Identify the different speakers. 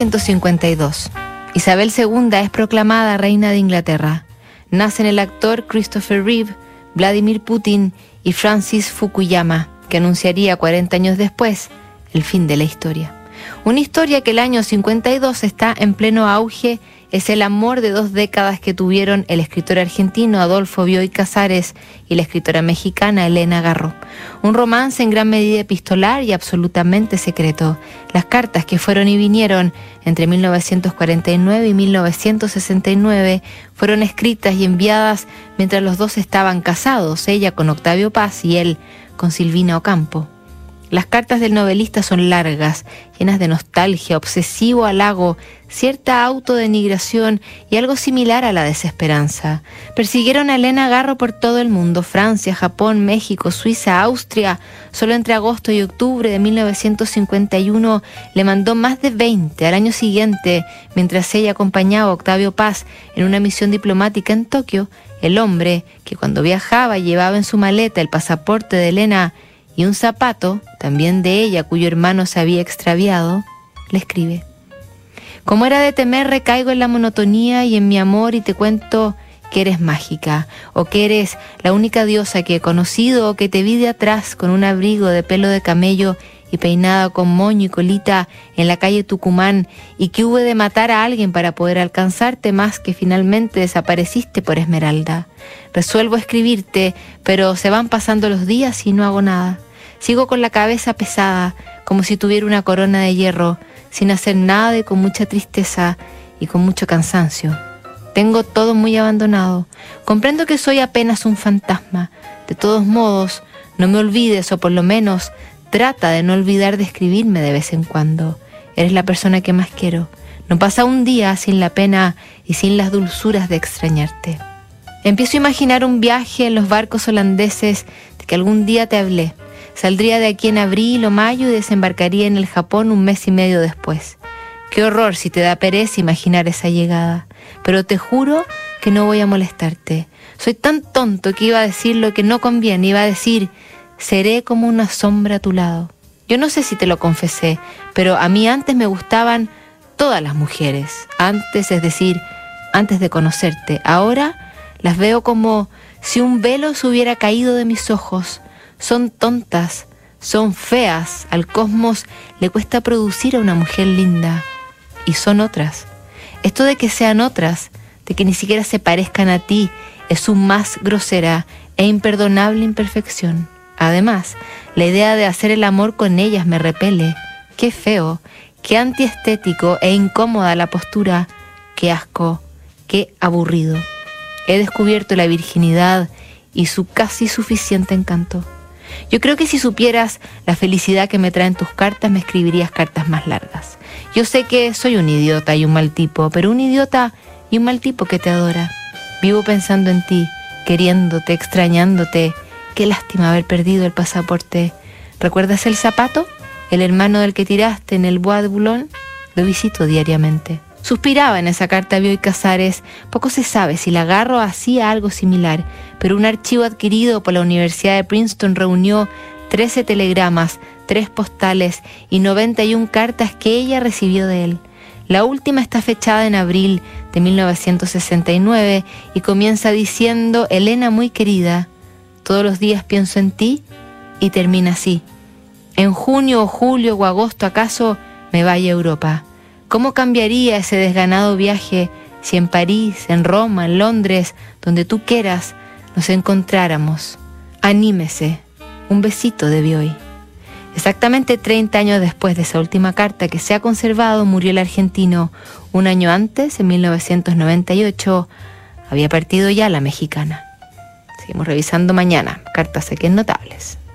Speaker 1: 1952. Isabel II es proclamada reina de Inglaterra. Nacen el actor Christopher Reeve, Vladimir Putin y Francis Fukuyama, que anunciaría 40 años después el fin de la historia. Una historia que el año 52 está en pleno auge es el amor de dos décadas que tuvieron el escritor argentino Adolfo Bioy Casares y la escritora mexicana Elena Garro. Un romance en gran medida epistolar y absolutamente secreto. Las cartas que fueron y vinieron entre 1949 y 1969 fueron escritas y enviadas mientras los dos estaban casados, ella con Octavio Paz y él con Silvina Ocampo. Las cartas del novelista son largas, llenas de nostalgia, obsesivo halago, cierta autodenigración y algo similar a la desesperanza. Persiguieron a Elena Garro por todo el mundo, Francia, Japón, México, Suiza, Austria. Solo entre agosto y octubre de 1951 le mandó más de 20 al año siguiente, mientras ella acompañaba a Octavio Paz en una misión diplomática en Tokio. El hombre, que cuando viajaba llevaba en su maleta el pasaporte de Elena y un zapato, también de ella, cuyo hermano se había extraviado, le escribe. Como era de temer, recaigo en la monotonía y en mi amor y te cuento que eres mágica, o que eres la única diosa que he conocido, o que te vi de atrás con un abrigo de pelo de camello y peinada con moño y colita en la calle Tucumán, y que hube de matar a alguien para poder alcanzarte más que finalmente desapareciste por Esmeralda. Resuelvo escribirte, pero se van pasando los días y no hago nada. Sigo con la cabeza pesada, como si tuviera una corona de hierro, sin hacer nada y con mucha tristeza y con mucho cansancio. Tengo todo muy abandonado. Comprendo que soy apenas un fantasma. De todos modos, no me olvides, o por lo menos trata de no olvidar de escribirme de vez en cuando. Eres la persona que más quiero. No pasa un día sin la pena y sin las dulzuras de extrañarte. Empiezo a imaginar un viaje en los barcos holandeses de que algún día te hablé. Saldría de aquí en abril o mayo y desembarcaría en el Japón un mes y medio después. Qué horror si te da pereza imaginar esa llegada. Pero te juro que no voy a molestarte. Soy tan tonto que iba a decir lo que no conviene. Iba a decir, seré como una sombra a tu lado. Yo no sé si te lo confesé, pero a mí antes me gustaban todas las mujeres. Antes, es decir, antes de conocerte. Ahora las veo como si un velo se hubiera caído de mis ojos son tontas, son feas, al cosmos le cuesta producir a una mujer linda. Y son otras. Esto de que sean otras, de que ni siquiera se parezcan a ti, es su más grosera e imperdonable imperfección. Además, la idea de hacer el amor con ellas me repele. Qué feo, qué antiestético e incómoda la postura, qué asco, qué aburrido. He descubierto la virginidad y su casi suficiente encanto. Yo creo que si supieras la felicidad que me traen tus cartas, me escribirías cartas más largas. Yo sé que soy un idiota y un mal tipo, pero un idiota y un mal tipo que te adora. Vivo pensando en ti, queriéndote, extrañándote. Qué lástima haber perdido el pasaporte. ¿Recuerdas el zapato? El hermano del que tiraste en el Bois de Boulogne. Lo visito diariamente. Suspiraba en esa carta Bioy Casares. Poco se sabe si la agarro hacía algo similar, pero un archivo adquirido por la Universidad de Princeton reunió 13 telegramas, 3 postales y 91 cartas que ella recibió de él. La última está fechada en abril de 1969 y comienza diciendo, Elena muy querida, todos los días pienso en ti y termina así. En junio o julio o agosto acaso me vaya a Europa. ¿Cómo cambiaría ese desganado viaje si en París, en Roma, en Londres, donde tú quieras, nos encontráramos? Anímese. Un besito de Bioy. Exactamente 30 años después de esa última carta que se ha conservado, murió el argentino. Un año antes, en 1998, había partido ya la mexicana. Seguimos revisando mañana cartas aquí en notables.